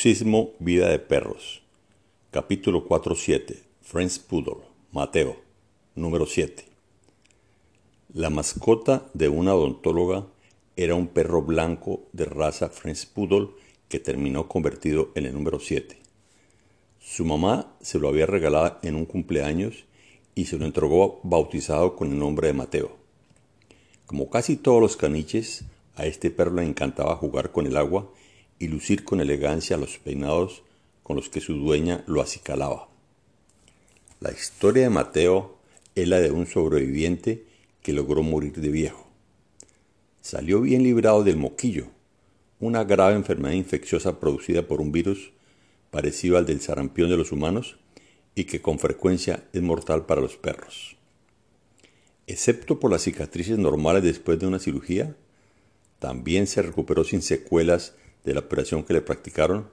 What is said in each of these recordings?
Paroxismo Vida de Perros. Capítulo 4.7. French Poodle. Mateo. Número 7. La mascota de una odontóloga era un perro blanco de raza French Poodle que terminó convertido en el número 7. Su mamá se lo había regalado en un cumpleaños y se lo entregó bautizado con el nombre de Mateo. Como casi todos los caniches, a este perro le encantaba jugar con el agua y lucir con elegancia los peinados con los que su dueña lo acicalaba. La historia de Mateo es la de un sobreviviente que logró morir de viejo. Salió bien librado del moquillo, una grave enfermedad infecciosa producida por un virus parecido al del sarampión de los humanos y que con frecuencia es mortal para los perros. Excepto por las cicatrices normales después de una cirugía, también se recuperó sin secuelas de la operación que le practicaron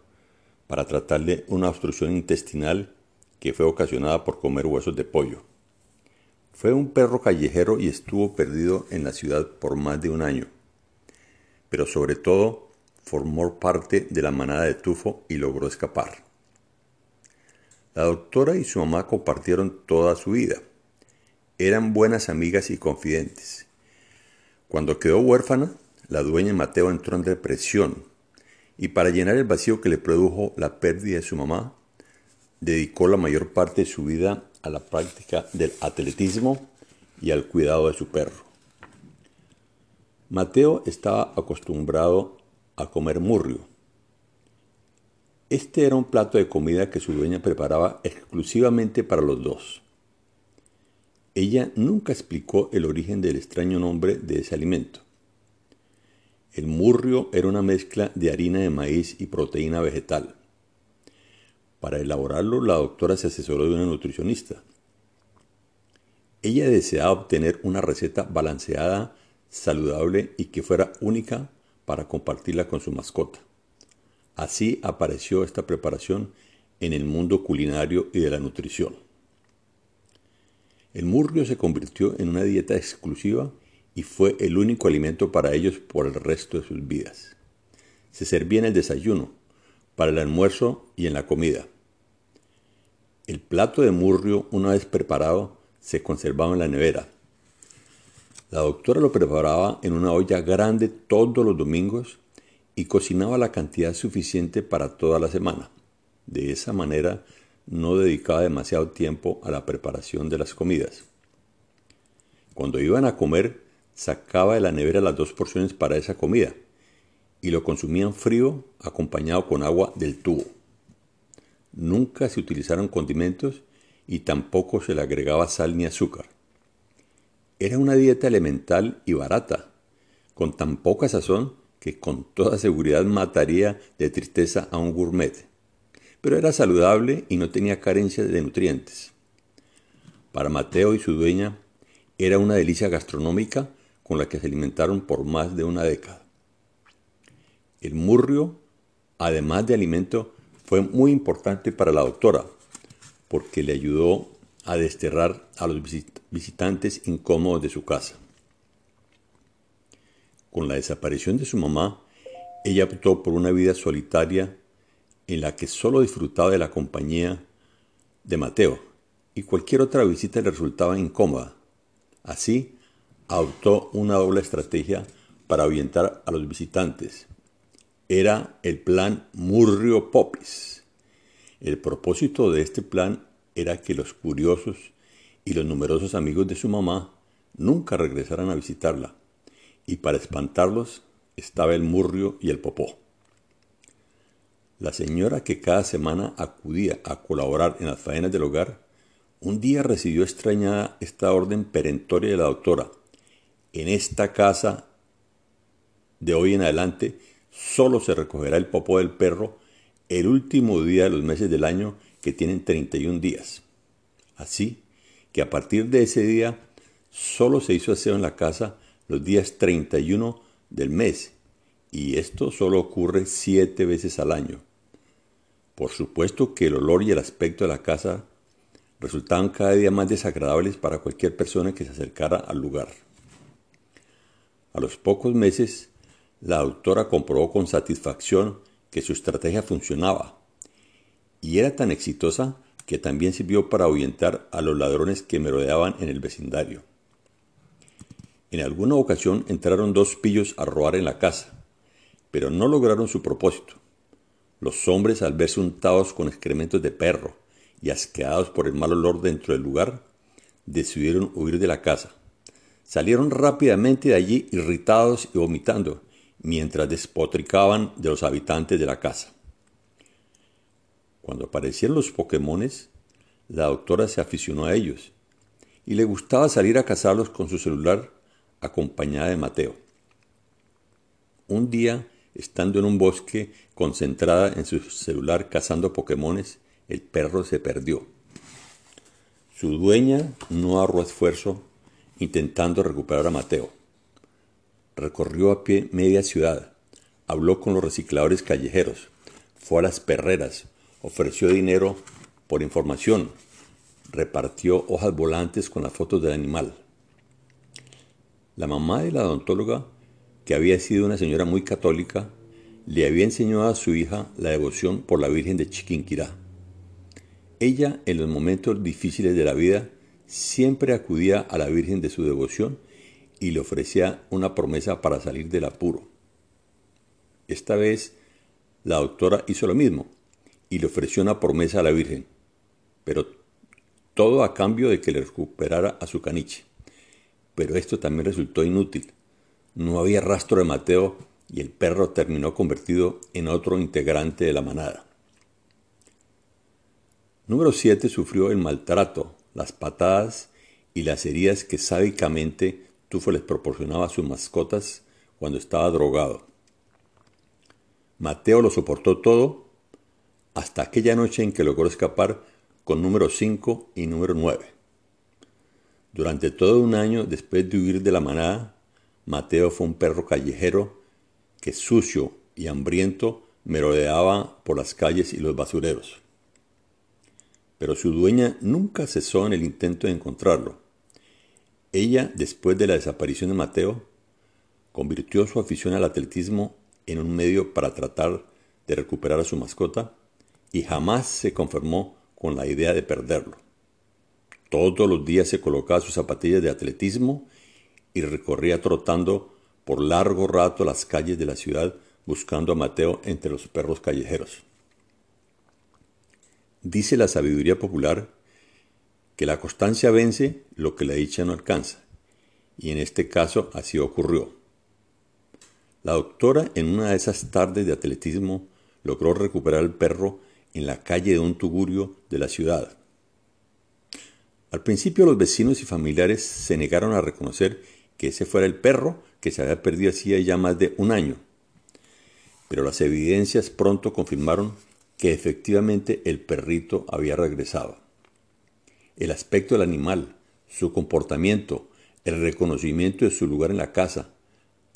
para tratarle una obstrucción intestinal que fue ocasionada por comer huesos de pollo. Fue un perro callejero y estuvo perdido en la ciudad por más de un año, pero sobre todo formó parte de la manada de Tufo y logró escapar. La doctora y su mamá compartieron toda su vida. Eran buenas amigas y confidentes. Cuando quedó huérfana, la dueña Mateo entró en depresión y para llenar el vacío que le produjo la pérdida de su mamá, dedicó la mayor parte de su vida a la práctica del atletismo y al cuidado de su perro. Mateo estaba acostumbrado a comer murrio. Este era un plato de comida que su dueña preparaba exclusivamente para los dos. Ella nunca explicó el origen del extraño nombre de ese alimento. El murrio era una mezcla de harina de maíz y proteína vegetal. Para elaborarlo, la doctora se asesoró de una nutricionista. Ella deseaba obtener una receta balanceada, saludable y que fuera única para compartirla con su mascota. Así apareció esta preparación en el mundo culinario y de la nutrición. El murrio se convirtió en una dieta exclusiva y fue el único alimento para ellos por el resto de sus vidas. Se servía en el desayuno, para el almuerzo y en la comida. El plato de murrio, una vez preparado, se conservaba en la nevera. La doctora lo preparaba en una olla grande todos los domingos y cocinaba la cantidad suficiente para toda la semana. De esa manera no dedicaba demasiado tiempo a la preparación de las comidas. Cuando iban a comer, sacaba de la nevera las dos porciones para esa comida y lo consumían frío acompañado con agua del tubo. Nunca se utilizaron condimentos y tampoco se le agregaba sal ni azúcar. Era una dieta elemental y barata, con tan poca sazón que con toda seguridad mataría de tristeza a un gourmet. Pero era saludable y no tenía carencia de nutrientes. Para Mateo y su dueña era una delicia gastronómica con la que se alimentaron por más de una década. El murrio, además de alimento, fue muy importante para la doctora, porque le ayudó a desterrar a los visitantes incómodos de su casa. Con la desaparición de su mamá, ella optó por una vida solitaria en la que solo disfrutaba de la compañía de Mateo y cualquier otra visita le resultaba incómoda. Así, adoptó una doble estrategia para ahuyentar a los visitantes. Era el plan Murrio Popis. El propósito de este plan era que los curiosos y los numerosos amigos de su mamá nunca regresaran a visitarla, y para espantarlos estaba el murrio y el popó. La señora que cada semana acudía a colaborar en las faenas del hogar, un día recibió extrañada esta orden perentoria de la doctora, en esta casa de hoy en adelante solo se recogerá el popó del perro el último día de los meses del año que tienen 31 días. Así que a partir de ese día solo se hizo aseo en la casa los días 31 del mes y esto solo ocurre siete veces al año. Por supuesto que el olor y el aspecto de la casa resultaban cada día más desagradables para cualquier persona que se acercara al lugar. A los pocos meses, la doctora comprobó con satisfacción que su estrategia funcionaba y era tan exitosa que también sirvió para ahuyentar a los ladrones que merodeaban en el vecindario. En alguna ocasión entraron dos pillos a robar en la casa, pero no lograron su propósito. Los hombres, al verse untados con excrementos de perro y asqueados por el mal olor dentro del lugar, decidieron huir de la casa. Salieron rápidamente de allí irritados y vomitando, mientras despotricaban de los habitantes de la casa. Cuando aparecieron los Pokémones, la doctora se aficionó a ellos y le gustaba salir a cazarlos con su celular acompañada de Mateo. Un día, estando en un bosque, concentrada en su celular cazando Pokémones, el perro se perdió. Su dueña no ahorró esfuerzo intentando recuperar a Mateo. Recorrió a pie media ciudad, habló con los recicladores callejeros, fue a las perreras, ofreció dinero por información, repartió hojas volantes con las fotos del animal. La mamá de la odontóloga, que había sido una señora muy católica, le había enseñado a su hija la devoción por la Virgen de Chiquinquirá. Ella, en los momentos difíciles de la vida, siempre acudía a la Virgen de su devoción y le ofrecía una promesa para salir del apuro. Esta vez, la doctora hizo lo mismo y le ofreció una promesa a la Virgen, pero todo a cambio de que le recuperara a su caniche. Pero esto también resultó inútil. No había rastro de Mateo y el perro terminó convertido en otro integrante de la manada. Número 7 sufrió el maltrato, las patadas y las heridas que sádicamente Tufo les proporcionaba a sus mascotas cuando estaba drogado. Mateo lo soportó todo hasta aquella noche en que logró escapar con número 5 y número 9. Durante todo un año después de huir de la manada, Mateo fue un perro callejero que sucio y hambriento merodeaba por las calles y los basureros. Pero su dueña nunca cesó en el intento de encontrarlo. Ella, después de la desaparición de Mateo, convirtió su afición al atletismo en un medio para tratar de recuperar a su mascota y jamás se conformó con la idea de perderlo. Todos los días se colocaba sus zapatillas de atletismo y recorría trotando por largo rato las calles de la ciudad buscando a Mateo entre los perros callejeros. Dice la sabiduría popular que la constancia vence lo que la dicha no alcanza, y en este caso así ocurrió. La doctora en una de esas tardes de atletismo logró recuperar al perro en la calle de un tugurio de la ciudad. Al principio los vecinos y familiares se negaron a reconocer que ese fuera el perro que se había perdido hacía ya más de un año. Pero las evidencias pronto confirmaron que efectivamente el perrito había regresado. El aspecto del animal, su comportamiento, el reconocimiento de su lugar en la casa,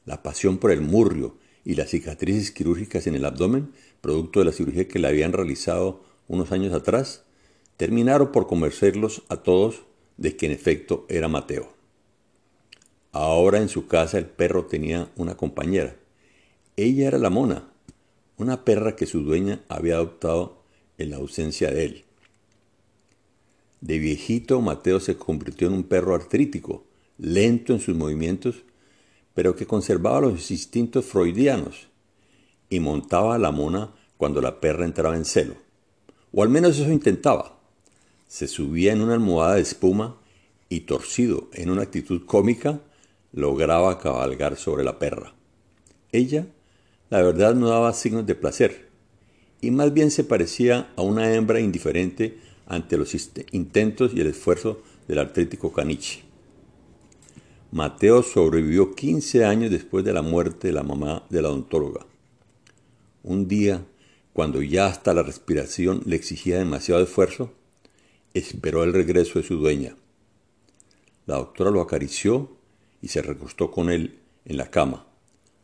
la pasión por el murrio y las cicatrices quirúrgicas en el abdomen, producto de la cirugía que le habían realizado unos años atrás, terminaron por convencerlos a todos de que en efecto era Mateo. Ahora en su casa el perro tenía una compañera. Ella era la mona, una perra que su dueña había adoptado en la ausencia de él. De viejito, Mateo se convirtió en un perro artrítico, lento en sus movimientos pero que conservaba los instintos freudianos y montaba a la mona cuando la perra entraba en celo. O al menos eso intentaba. Se subía en una almohada de espuma y torcido en una actitud cómica, lograba cabalgar sobre la perra. Ella, la verdad, no daba signos de placer, y más bien se parecía a una hembra indiferente ante los intentos y el esfuerzo del artrítico caniche. Mateo sobrevivió 15 años después de la muerte de la mamá de la odontóloga. Un día, cuando ya hasta la respiración le exigía demasiado esfuerzo, esperó el regreso de su dueña. La doctora lo acarició y se recostó con él en la cama.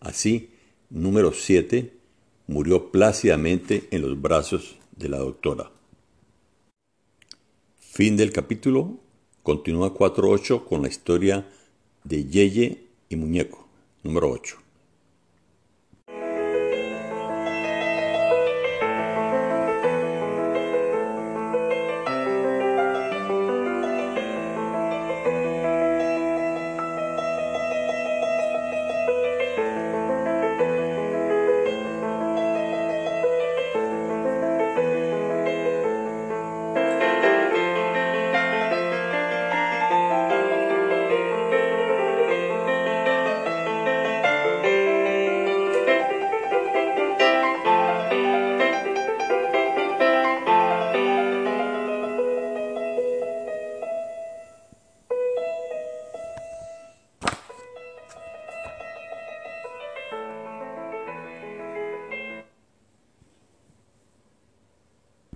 Así, número 7 murió plácidamente en los brazos de la doctora. Fin del capítulo. Continúa 4.8 con la historia de Yeye y Muñeco, número 8.